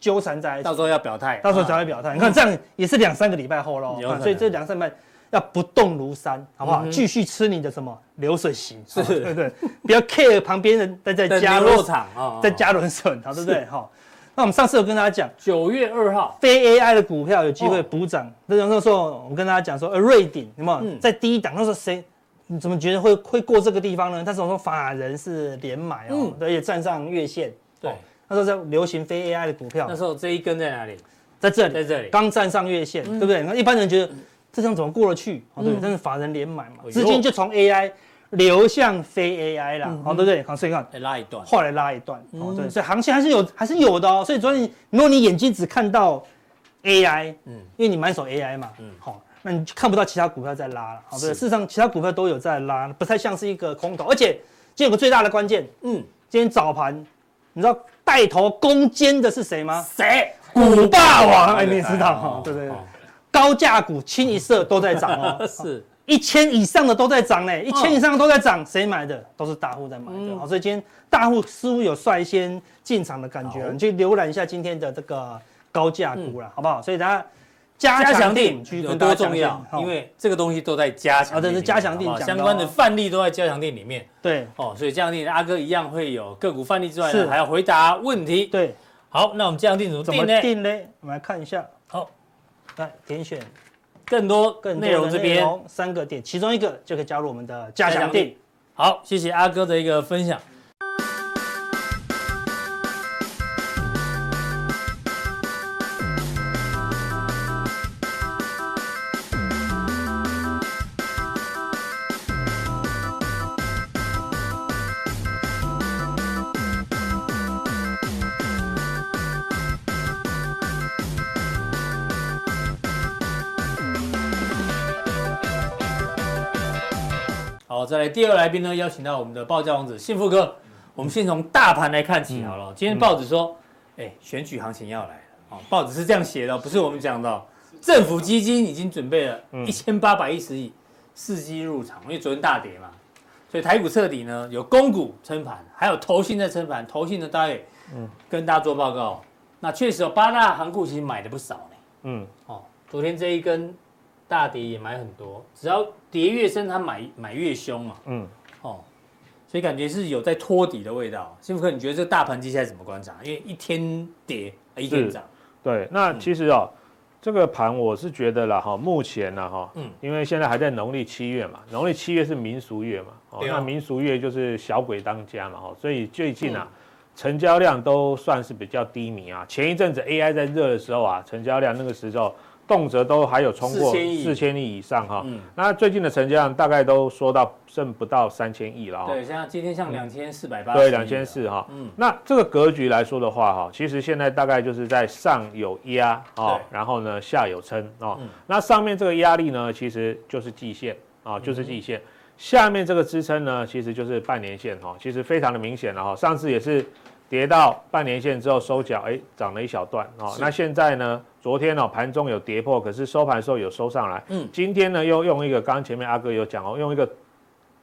纠缠在一起，
到时候要表态，
到时候才会表态。你看这样也是两三个礼拜后喽，所以这两三个礼拜要不动如山，好不好？继续吃你的什么流水席，是，对对，不要 care 旁边人在在加
牛肉场啊，
在加轮笋，好，对不对？好，那我们上次有跟大家讲，
九月二号。
非 AI 的股票有机会补涨。那那时候我跟大家讲说，呃，瑞鼎有没有？在低档？那时候谁？你怎么觉得会会过这个地方呢？但是我说法人是连买哦，对，也站上月线，对。那时候在流行非 AI 的股票，
那时候这一根在哪里？
在这里，
在这里，
刚站上月线，对不对？那一般人觉得这张怎么过得去？哦，对，但是法人连买嘛，资金就从 AI 流向非 AI 了，好，对不对？好，所以看
拉一段，
后来拉一段，哦，对，所以行情还是有，还是有的哦。所以昨天如果你眼睛只看到 AI，嗯，因为你满手 AI 嘛，嗯，好，那你就看不到其他股票在拉了，好，对，事实上其他股票都有在拉，不太像是一个空头。而且今天有个最大的关键，嗯，今天早盘。你知道带头攻坚的是谁吗？
谁？
股霸王，哎，你知道哈？对对对，高价股清一色都在涨哦，是一千以上的都在涨呢，一千以上的都在涨，谁买的？都是大户在买的。好，所以今天大户似乎有率先进场的感觉，你去浏览一下今天的这个高价股了，好不好？所以大家。加强定
有多重要？因为这个东西都在加强啊，
这是加强定
相关的范例都在加强定里面。
对，
哦，所以加强定阿哥一样会有个股范例之外，还要回答问题。
对，
好，那我们加强定怎么定呢？
定呢？我们来看一下。好，来点选
更多更内容这边
三个点，其中一个就可以加入我们的加强定。
好，谢谢阿哥的一个分享。好，再来第二个来宾呢，邀请到我们的报价王子幸福哥。我们先从大盘来看起好了。今天报纸说，哎，选举行情要来了。哦，报纸是这样写的，不是我们讲的。政府基金已经准备了一千八百一十亿，伺机入场。因为昨天大跌嘛，所以台股彻底呢，有公股撑盘，还有投信在撑盘。投信的大概嗯，跟大家做报告。那确实有八大行股其实买的不少呢。嗯，哦，昨天这一根。大跌也买很多，只要跌越深，他买买越凶嘛。嗯，哦，所以感觉是有在托底的味道。幸福哥，你觉得这个大盘接下来怎么观察？因为一天跌，一天涨。
对，那其实哦，嗯、这个盘我是觉得啦，哈，目前呢，哈，嗯，因为现在还在农历七月嘛，农历七月是民俗月嘛，哦，那民俗月就是小鬼当家嘛，哈，所以最近啊，嗯、成交量都算是比较低迷啊。前一阵子 AI 在热的时候啊，成交量那个时候。动辄都还有冲过四千亿以上哈，那最近的成交量大概都说到剩不到三千亿了哈。
对，像今天像两千四百八。
对，两千四哈。嗯，那这个格局来说的话哈，其实现在大概就是在上有压啊，然后呢下有撑啊。那上面这个压力呢，其实就是季线啊，就是季线。下面这个支撑呢，其实就是半年线哈，其实非常的明显了哈。上次也是。跌到半年线之后收脚，哎，涨了一小段哦。是那现在呢？昨天哦，盘中有跌破，可是收盘的时候有收上来。嗯，今天呢又用一个刚刚前面阿哥有讲哦，用一个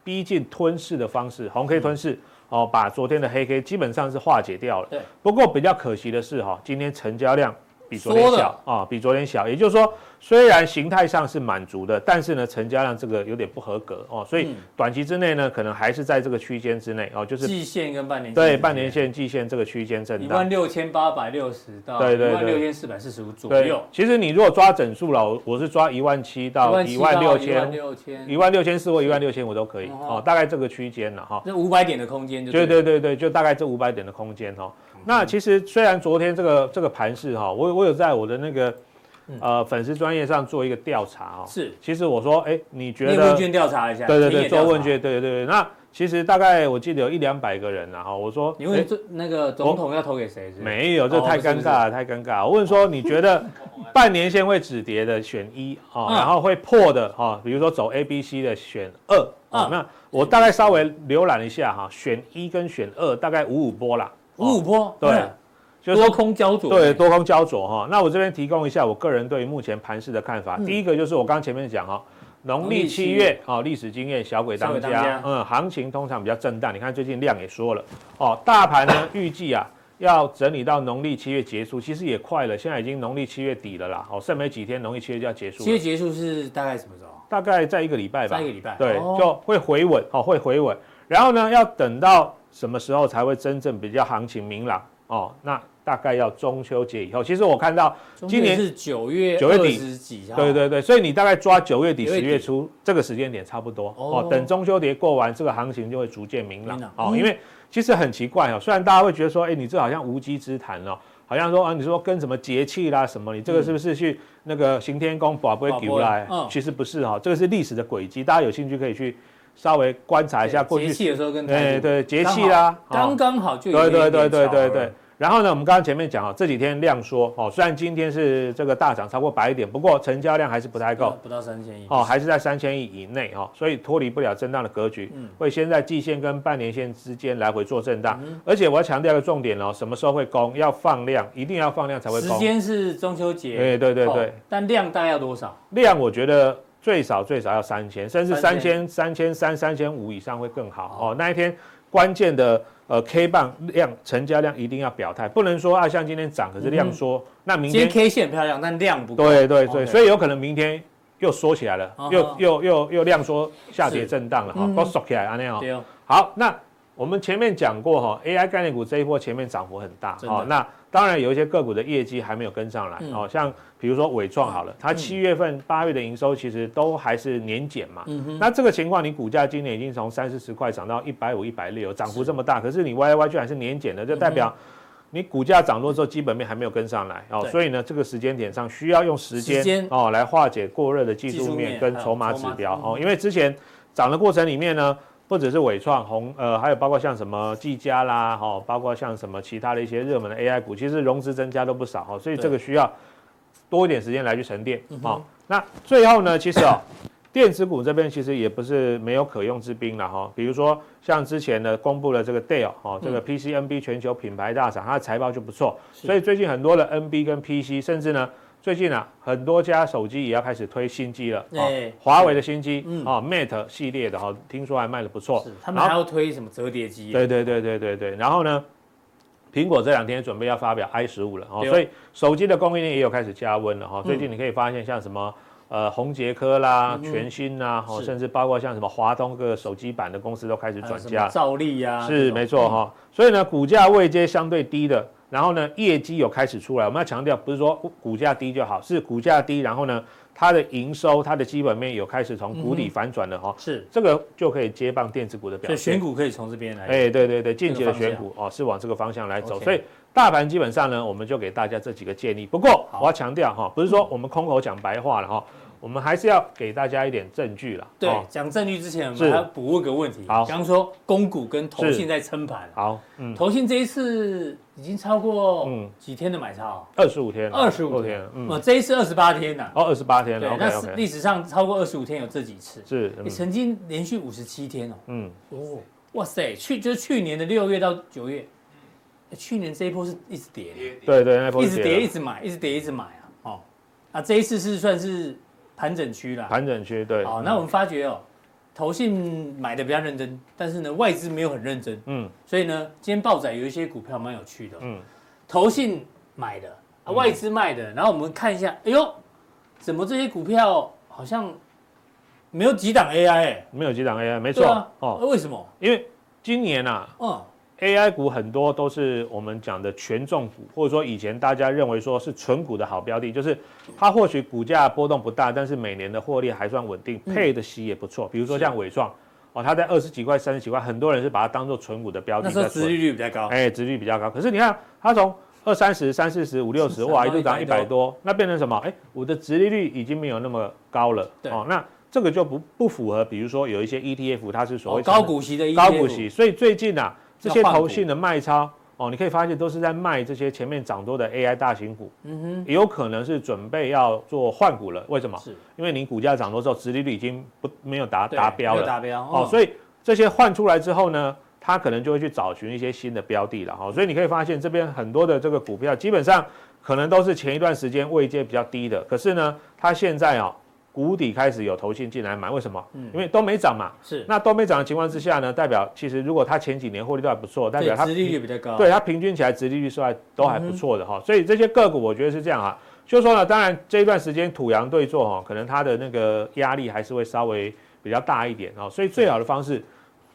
逼近吞噬的方式，红 K 吞噬，哦，把昨天的黑 K 基本上是化解掉了。
对。
不过比较可惜的是哈，今天成交量比昨天小啊，比昨天小，也就是说。虽然形态上是满足的，但是呢，成交量这个有点不合格哦，所以短期之内呢，可能还是在这个区间之内哦，就是
季线跟半年
对半年线、季线这个区间震荡，
一万六千八百六十到一万六千四百四十五左右。
其实你如果抓整数了，我我是抓一万七到一万六千、一万六千。四或一万六千五都可以哦，大概这个区间了哈。
这五百点的空间就
对对对对，就大概这五百点的空间哈。那其实虽然昨天这个这个盘势哈，我我有在我的那个。呃，粉丝专业上做一个调查哦，
是，
其实我说，哎，你觉得？
问卷调查一下，
对对对，做问卷，对对对。那其实大概我记得有一两百个人然后我说，
你问这那个总统要投给谁？
没有，这太尴尬了，太尴尬。我问说，你觉得半年线会止跌的选一啊，然后会破的哈，比如说走 A、B、C 的选二啊。那我大概稍微浏览一下哈，选一跟选二大概五五波啦，
五五波，
对。
就是多空焦灼，
对，多空焦灼哈。那我这边提供一下我个人对于目前盘势的看法。第一个就是我刚刚前面讲哈，农历七月啊，历史经验小鬼当家，嗯，行情通常比较震荡。你看最近量也说了哦，大盘呢预计啊要整理到农历七月结束，其实也快了，现在已经农历七月底了啦，哦，剩没几天，农历七月就要结束。
七月结束是大概什么时候？
大概在一个礼拜吧。
一个礼拜。
对，就会回稳哦，会回稳。然后呢，要等到什么时候才会真正比较行情明朗？哦？那大概要中秋节以后，其实我看到今年
是九月
九月底，对对对，所以你大概抓九月底十月初这个时间点差不多。哦。等中秋节过完，这个行情就会逐渐明朗。哦。因为其实很奇怪哦，虽然大家会觉得说，哎，你这好像无稽之谈哦，好像说啊，你说跟什么节气啦什么，你这个是不是去那个行天宫把不会给来？其实不是哈，这个是历史的轨迹，大家有兴趣可以去稍微观察一下过去
节气的时候跟
对对节气啦，
刚刚好就
对对对对对对。然后呢，我们刚刚前面讲啊，这几天量缩哦，虽然今天是这个大涨超过百点，不过成交量还是不太够，
不到三千亿
哦，还是在三千亿以内哦，所以脱离不了震荡的格局，嗯，会先在季线跟半年线之间来回做震荡，而且我要强调一个重点哦，什么时候会攻？要放量，一定要放量才会攻。
时间是中秋节，
对对对对，
但量大概要多少？
量我觉得最少最少要三千，甚至三千、三千三、三千五以上会更好哦。那一天关键的。呃，K 棒量成交量一定要表态，不能说啊，像今天涨，可是量缩，嗯、那明天
K 线漂亮，但量不
够。对对对所以有可能明天又缩起来了，又又又又量缩下跌震荡了哈，都缩起来啊那样。好，那我们前面讲过哈，AI 概念股这一波前面涨幅很大，好那。当然有一些个股的业绩还没有跟上来哦，像比如说伟创好了，它七月份、八月的营收其实都还是年减嘛。那这个情况，你股价今年已经从三四十块涨到一百五、一百六，涨幅这么大，可是你 Y Y 居然是年减的，就代表你股价涨落之后，基本面还没有跟上来哦。所以呢，这个时间点上需要用时间哦来化解过热的技术面跟筹码指标哦，因为之前涨的过程里面呢。或者是伟创红，呃，还有包括像什么技嘉啦，哈、哦，包括像什么其他的一些热门的 AI 股，其实融资增加都不少哈、哦，所以这个需要多一点时间来去沉淀啊、嗯哦。那最后呢，其实哦，电子股这边其实也不是没有可用之兵了哈、哦，比如说像之前呢公布了这个 Dell 哦，这个 PCNB 全球品牌大厂，它的财报就不错，所以最近很多的 NB 跟 PC，甚至呢。最近啊，很多家手机也要开始推新机了。对，华为的新机，嗯，啊，Mate 系列的哈，听说还卖的不错。
他们还要推什么折叠机？
对对对对对对。然后呢，苹果这两天准备要发表 i 十五了哦，所以手机的供应链也有开始加温了哈。最近你可以发现，像什么呃宏杰科啦、全新呐，哈，甚至包括像什么华通各个手机版的公司都开始转嫁。
兆利呀，
是没错哈。所以呢，股价位阶相对低的。然后呢，业绩有开始出来，我们要强调，不是说股价低就好，是股价低，然后呢，它的营收、它的基本面有开始从谷底反转了哈，是这个就可以接棒电子股的表现。
所以选股可以从这边来。
哎，对对对，间接的选股哦，是往这个方向来走。所以大盘基本上呢，我们就给大家这几个建议。不过我要强调哈，不是说我们空口讲白话了哈。我们还是要给大家一点证据啦。
对，讲证据之前，我们要补问个问题。好，比方说公股跟投信在撑盘。
好，
嗯，投信这一次已经超过嗯几天的买超？
二十五天。
二十五天。嗯，这一次二十八天呐。
哦，二十八天了。
对，那历史上超过二十五天有这几次。
是。
你曾经连续五十七天哦。嗯。哦，哇塞，去就是去年的六月到九月，去年这一波是一直跌。
对对，那
一直跌，一直买，一直跌，一直买啊。哦，啊，这一次是算是。盘整区啦，
盘整区对。
好，那我们发觉哦，投信买的比较认真，但是呢，外资没有很认真。嗯，所以呢，今天报载有一些股票蛮有趣的。嗯，投信买的，啊，外资卖的，然后我们看一下，哎呦，怎么这些股票好像没有几档 AI？哎，
没有几档 AI，没错。啊、
哦，为什么？
因为今年啊，嗯。AI 股很多都是我们讲的权重股，或者说以前大家认为说是纯股的好标的，就是它或许股价波动不大，但是每年的获利还算稳定，配的息也不错。比如说像伟创，哦，它在二十几块、三十几块，很多人是把它当做纯股的标的。
那时候殖利率比较高，
哎，殖利率比较高。可是你看它从二三十、三四十、五六十，哇，一度涨一百多，那变成什么？哎，我的殖利率已经没有那么高了。哦，那这个就不不符合，比如说有一些 ETF，它是所谓
高股息的 ETF，
高股息，所以最近啊。这些投信的卖超哦，你可以发现都是在卖这些前面涨多的 AI 大型股，嗯哼，也有可能是准备要做换股了。为什么？是因为你股价涨多之后，殖利率已经不没有达达标了，
达标
哦，所以这些换出来之后呢，它可能就会去找寻一些新的标的了哈。所以你可以发现这边很多的这个股票基本上可能都是前一段时间位阶比较低的，可是呢，它现在啊。谷底开始有投信进来买，为什么？嗯，因为都没涨嘛。是。那都没涨的情况之下呢，代表其实如果它前几年获利都还不错，代表它
殖利率比较高。
对，它平均起来殖利率是还都还不错的哈。所以这些个股我觉得是这样啊，就是说呢，当然这一段时间土洋对坐哈，可能它的那个压力还是会稍微比较大一点哦。所以最好的方式，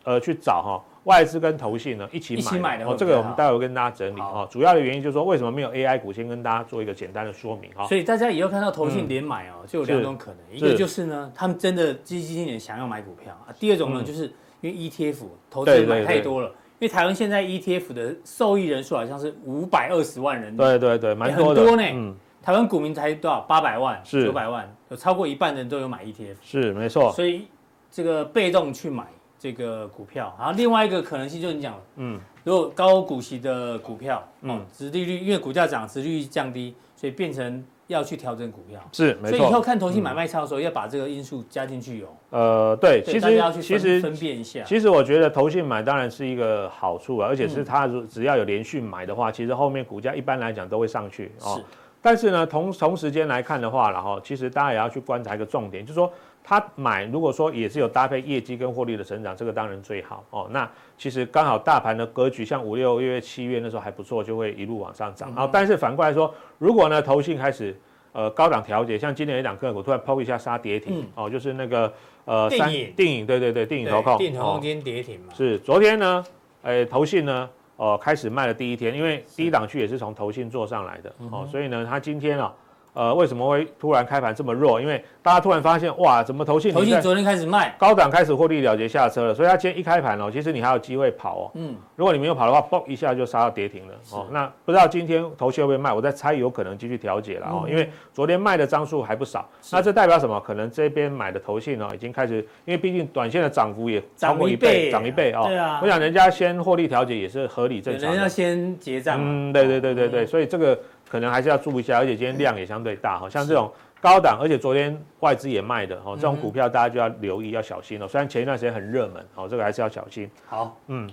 呃，去找哈。外资跟投信呢一起买，一起买的哦，这个我们待会跟大家整理哈。主要的原因就是说，为什么没有 AI 股？先跟大家做一个简单的说明哈。
所以大家以后看到投信连买哦，就有两种可能，一个就是呢，他们真的基金经理想要买股票啊；第二种呢，就是因为 ETF 投资人买太多了。因为台湾现在 ETF 的受益人数好像是五百二十万人，
对对对，蛮多
的。很多呢。嗯，台湾股民才多少？八百万、九百万，有超过一半人都有买 ETF。
是没错。
所以这个被动去买。这个股票，然后另外一个可能性就是你讲了，嗯，如果高股息的股票，嗯，殖利率因为股价涨，殖利率降低，所以变成要去调整股票，
是没错。
所以以后看投信买卖超的时候，要把这个因素加进去哦。
呃，对，其实
要去其实分辨一下。
其实我觉得投信买当然是一个好处啊，而且是它如只要有连续买的话，其实后面股价一般来讲都会上去哦。是。但是呢，同同时间来看的话，然后其实大家也要去观察一个重点，就是说。他买，如果说也是有搭配业绩跟获利的成长，这个当然最好哦。那其实刚好大盘的格局，像五六月、七月那时候还不错，就会一路往上涨。然后，但是反过来说，如果呢，投信开始呃高档调节，像今年一档个股突然抛一下杀跌停，哦，就是那个呃
三定
影，对对对，电影投控，
定投控今天跌停嘛？
是昨天呢，哎，投信呢，哦开始卖的第一天，因为第一档区也是从投信做上来的哦，所以呢，他今天啊。呃，为什么会突然开盘这么弱？因为大家突然发现，哇，怎么投信？
投信昨天开始卖，
高档开始获利了结下车了，所以它今天一开盘哦，其实你还有机会跑哦。嗯，如果你没有跑的话，嘣一下就杀到跌停了哦。那不知道今天投信会不会卖？我在猜有可能继续调节了哦，因为昨天卖的张数还不少。那这代表什么？可能这边买的投信哦，已经开始，因为毕竟短线的涨幅也超过一倍，涨一倍哦。对啊，我想人家先获利调节也是合理正常。
人家先结账。
嗯，对对对对对，所以这个。可能还是要注意一下，而且今天量也相对大哈，像这种高档，而且昨天外资也卖的哈，这种股票大家就要留意，要小心哦。虽然前一段时间很热门，哦，这个还是要小心。
好，嗯，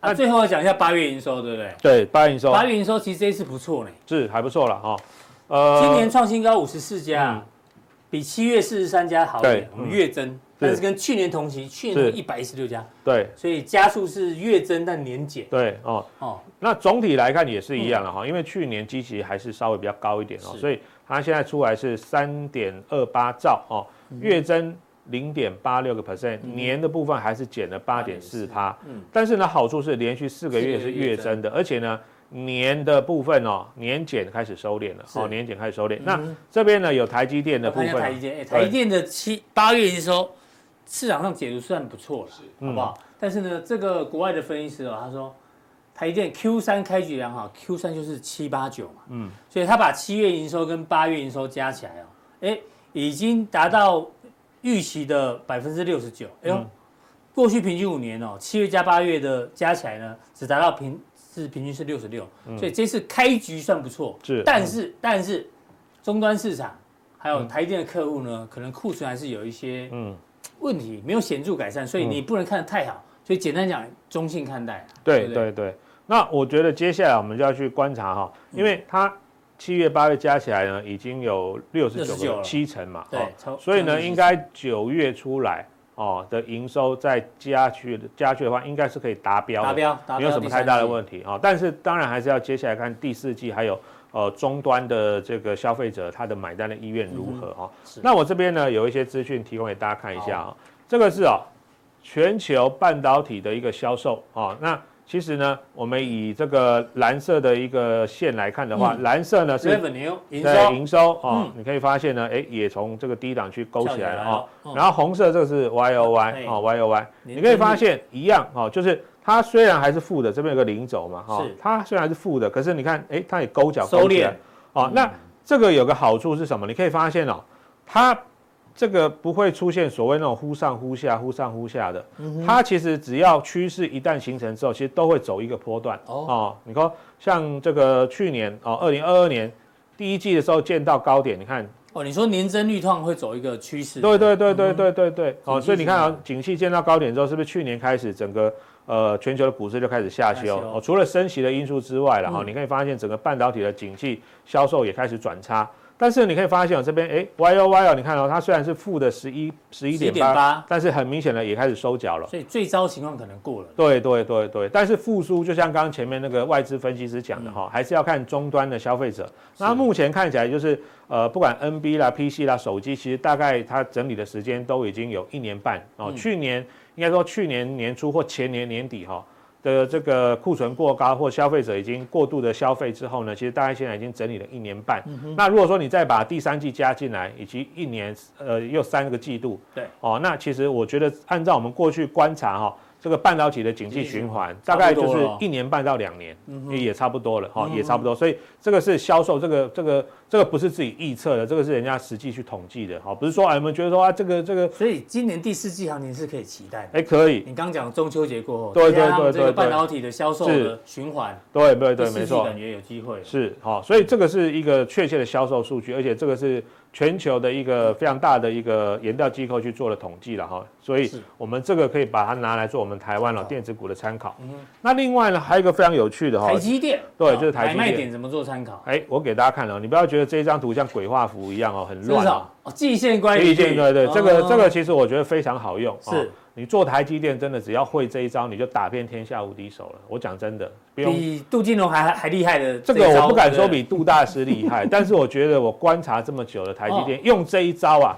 那最后要讲一下八月营收，对不对？
对，八月营收，
八月营收其实这一次不错呢，
是还不错了哈。
呃，今年创新高五十四家，比七月四十三家好一点，我们月增。但是跟去年同期，去年一百一十六家，
对，
所以加速是月增但年减，
对哦。哦。那总体来看也是一样的哈，因为去年基期还是稍微比较高一点哦，所以它现在出来是三点二八兆哦，月增零点八六个 percent，年的部分还是减了八点四趴。嗯，但是呢，好处是连续四个月是月增的，而且呢，年的部分哦，年减开始收敛了哦，年减开始收敛。那这边呢有台积电的部分，
台积电，台积电的七八月营收。市场上解读算不错了，好不好？但是呢，这个国外的分析师哦，他说台积电 Q 三开局良好，Q 三就是七八九嘛，嗯，所以他把七月营收跟八月营收加起来哦，哎，已经达到预期的百分之六十九。哎呦，过去平均五年哦，七月加八月的加起来呢，只达到平是平均是六十六，所以这次开局算不错，是，但是但是终端市场还有台积电的客户呢，可能库存还是有一些，嗯。问题没有显著改善，所以你不能看得太好。嗯、所以简单讲，中性看待。
对对对，对。那我觉得接下来我们就要去观察哈，因为它七月八月加起来呢，已经有六十九个七成嘛，对，所以呢，应该九月出来哦的营收再加去加去的话，应该是可以达标
达标，达标
没有什么太大的问题啊。但是当然还是要接下来看第四季还有呃终端的这个消费者他的买单的意愿如何啊。嗯、那我这边呢有一些资讯提供给大家看一下啊，这个是啊全球半导体的一个销售啊那。其实呢，我们以这个蓝色的一个线来看的话，蓝色呢是
营
收。营收哦，你可以发现呢，哎，也从这个低档去勾起来了啊。然后红色这个是 Y O Y 哦，Y O Y，你可以发现一样哦，就是它虽然还是负的，这边有个零轴嘛哈，它虽然是负的，可是你看，哎，它也勾脚勾起来。哦。那这个有个好处是什么？你可以发现哦，它。这个不会出现所谓那种忽上忽下、忽上忽下的，它其实只要趋势一旦形成之后，其实都会走一个波段。哦。你说像这个去年哦，二零二二年第一季的时候见到高点，你看。
哦，你说年增率通常会走一个趋势，
对对对对对对对。哦，所以你看啊，景气见到高点之后，是不是去年开始整个呃全球的股市就开始下修哦？除了升息的因素之外了哈，你可以发现整个半导体的景气销售也开始转差。但是你可以发现哦，这边哎，Y O Y O，，你看哦，它虽然是负的十一十一点八，但是很明显的也开始收脚了。
所以最糟情况可能过了。
对对对对，但是复苏就像刚刚前面那个外资分析师讲的哈，还是要看终端的消费者。那目前看起来就是呃，不管 N B 啦、P C 啦、手机，其实大概它整理的时间都已经有一年半哦。去年应该说去年年初或前年年底哈。的这个库存过高，或消费者已经过度的消费之后呢，其实大概现在已经整理了一年半。嗯、那如果说你再把第三季加进来，以及一年呃又三个季度，
对
哦，那其实我觉得按照我们过去观察哈。这个半导体的景气循环大概就是一年半到两年，也差不多了哈，也差不多。所以这个是销售，这个这个这个不是自己预测的，这个是人家实际去统计的哈，不是说哎，我们觉得说啊，这个这个。
所以今年第四季行情是可以期待的。
哎，可以。
你刚讲中秋节过后，
对对对对，
这个半导体的销售的循环，
对对对，没错，
感觉有机会。
是好，所以这个是一个确切的销售数据，而且这个是。全球的一个非常大的一个研调机构去做了统计了哈，所以我们这个可以把它拿来做我们台湾了电子股的参考。那另外呢，还有一个非常有趣的哈，
台积电，
对，就是台积电
买卖点怎么做参考？
哎，我给大家看了，你不要觉得这一张图像鬼画符一样哦，很乱哦。
季线乖离率，
季线对对，这个这个其实我觉得非常好用。是。你做台积电真的只要会这一招，你就打遍天下无敌手了。我讲真的，
比杜金龙还还厉害的这。
这个我不敢说比杜大师厉害，但是我觉得我观察这么久的台积电，用这一招啊，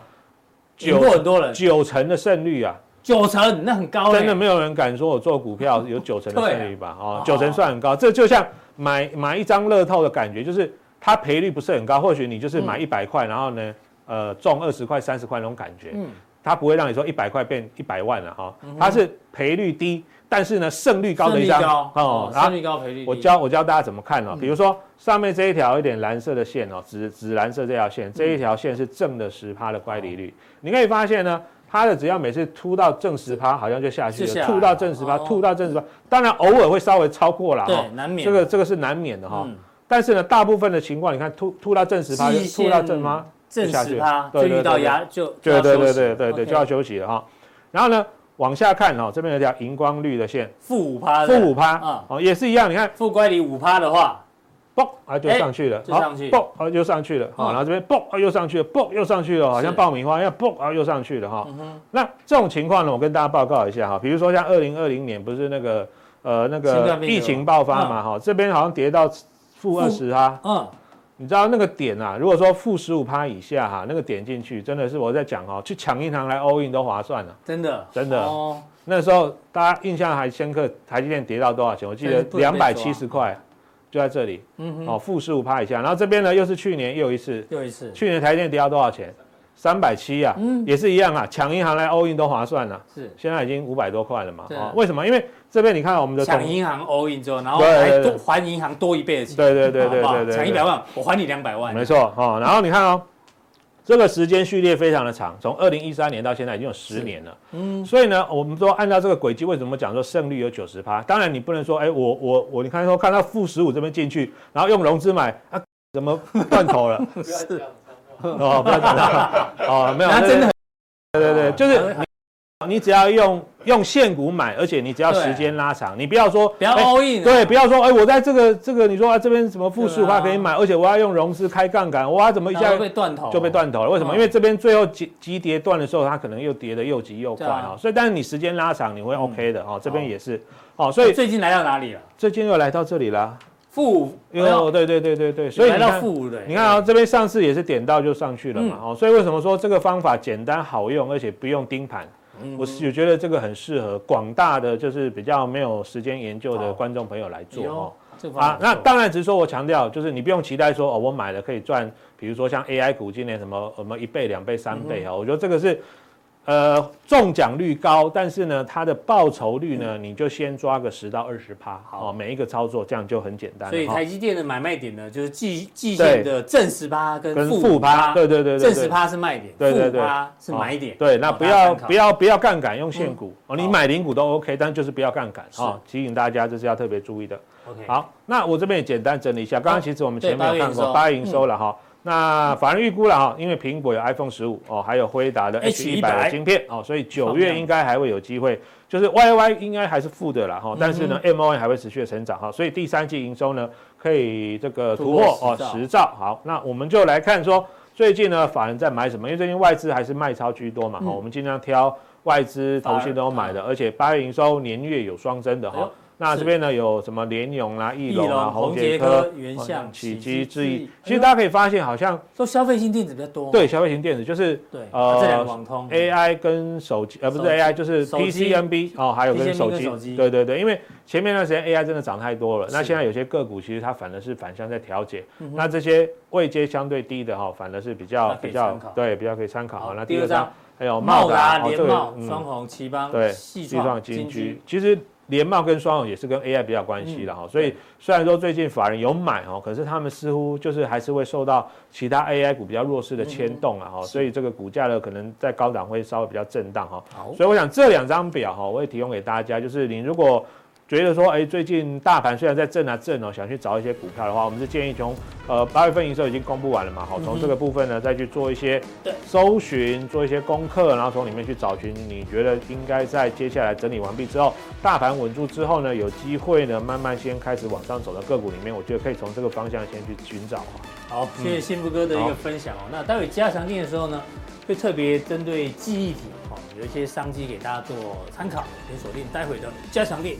九过很多人，
九成的胜率啊，
九成那很高，
真的没有人敢说我做股票有九成的 胜率吧？哦，九成算很高，这就像买买一张乐透的感觉，就是它赔率不是很高，或许你就是买一百块，然后呢，呃，中二十块、三十块那种感觉。嗯。它不会让你说一百块变一百万了哈，它是赔率低，但是呢胜率高的一张
哦，胜率高赔率低。
我教我教大家怎么看哦，比如说上面这一条一点蓝色的线哦，紫紫蓝色这条线，这一条线是正的十趴的乖离率，你可以发现呢，它的只要每次突到正十趴，好像就下去了，吐到正十趴，吐到正十趴，当然偶尔会稍微超过了哈，
难免，
这个这个是难免的哈，但是呢，大部分的情况你看突突到正十趴，吐到正吗？
正十趴，就遇到压就
对对对对对对就要休息了哈。然后呢，往下看哈，这边有条荧光绿的线，
负五趴，
负五趴啊，哦也是一样。你看
负乖离五趴的话，
嘣啊就上去了，好，嘣啊又上去了，好，然后这边嘣啊又上去了，嘣又上去了，好像爆米花一样，嘣啊又上去了哈。那这种情况呢，我跟大家报告一下哈，比如说像二零二零年不是那个呃那个疫情爆发嘛哈，这边好像跌到负二十哈，嗯。你知道那个点啊？如果说负十五趴以下哈，那个点进去真的是我在讲哦，去抢银行来 all in 都划算了。
真的，
真的。哦，那时候大家印象还深刻，台积电跌到多少钱？我记得两百七十块，就在这里。嗯哼。哦，负十五趴以下，然后这边呢又是去年又一次，
又一次。
去年台积电跌到多少钱？三百七啊，嗯，也是一样啊，抢银行来 all in 都划算了。是，现在已经五百多块了嘛。啊，为什么？因为这边你看我们的
抢银行 all in 之后，然后还多还银行多一倍的钱。
对对对对对对，
抢一百万，我还你两百万。
没错啊，然后你看哦，这个时间序列非常的长，从二零一三年到现在已经有十年了。嗯，所以呢，我们说按照这个轨迹，为什么讲说胜率有九十趴？当然你不能说，哎，我我我，你看说看到负十五这边进去，然后用融资买啊，怎么断头了？是。哦，不要讲了，哦，没有，那真的，对对对，就是你只要用用现股买，而且你只要时间拉长，你不要说
不要 all in，
对，不要说哎，我在这个这个你说啊这边什么负数的话可以买，而且我要用融资开杠杆，哇怎么一下就
被断头，
就被断头了？为什么？因为这边最后急急跌断的时候，它可能又跌的又急又快啊，所以但是你时间拉长，你会 OK 的哦。这边也是哦，所以
最近来到哪里了？
最近又来到这里了。
负五，
哦，对对对对对，所以
来到负五的，
你看啊，这边上次也是点到就上去了嘛，哦，所以为什么说这个方法简单好用，而且不用盯盘？我是觉得这个很适合广大的就是比较没有时间研究的观众朋友来做哦。啊，那当然只是说我强调，就是你不用期待说哦，我买了可以赚，比如说像 AI 股今年什么什么一倍、两倍、三倍啊，我觉得这个是。呃，中奖率高，但是呢，它的报酬率呢，你就先抓个十到二十趴，好，每一个操作这样就很简单。
所以台积电的买卖点呢，就是季季线的正十趴跟负趴，
对对对，
正十趴是卖点，负趴是买点。
对，那不要不要不要杠杆，用现股哦，你买零股都 OK，但就是不要杠杆哦，提醒大家这是要特别注意的。
OK，
好，那我这边也简单整理一下，刚刚其实我们前面有看过八月营收了哈。那法人预估了哈，因为苹果有 iPhone 十五哦，还有辉达的 H 一百的晶片哦，所以九月应该还会有机会，就是 YY 应该还是负的啦哈，但是呢 MON 还会持续的成长哈，所以第三季营收呢可以这个突破哦十兆。好，那我们就来看说最近呢法人在买什么，因为最近外资还是卖超居多嘛哈，我们尽量挑外资投信都有买的，而且八月营收年月有双增的哈。那这边呢有什么联咏啦、义隆啊、宏杰科、
原相、
启基、智易，其实大家可以发现，好像
都消费型电子比较多。
对，消费型电子就是
对呃网通
AI 跟手机，呃不是 AI 就是 PCNB 哦，还有跟手机。对对对，因为前面那段时间 AI 真的涨太多了，那现在有些个股其实它反而是反向在调节。那这些位阶相对低的哈，反而是比较比较对比较可以参考。好，那第二张还有
茂达、联茂、双鸿、頎邦、
对矽创、金居，其实。联茂跟双红也是跟 AI 比较关系的哈，所以虽然说最近法人有买哦，可是他们似乎就是还是会受到其他 AI 股比较弱势的牵动啊哈，所以这个股价呢可能在高档会稍微比较震荡哈。所以我想这两张表哈，我会提供给大家，就是你如果。觉得说，哎，最近大盘虽然在震啊震哦，想去找一些股票的话，我们是建议从呃八月份营收已经公布完了嘛，好，从这个部分呢再去做一些搜寻，做一些功课，然后从里面去找寻你觉得应该在接下来整理完毕之后，大盘稳住之后呢，有机会呢慢慢先开始往上走的个股里面，我觉得可以从这个方向先去寻找啊。
好，谢谢幸福哥的一个分享哦。那待会加强錠的时候呢，会特别针对记忆体哦，有一些商机给大家做参考，请锁定待会的加强錠。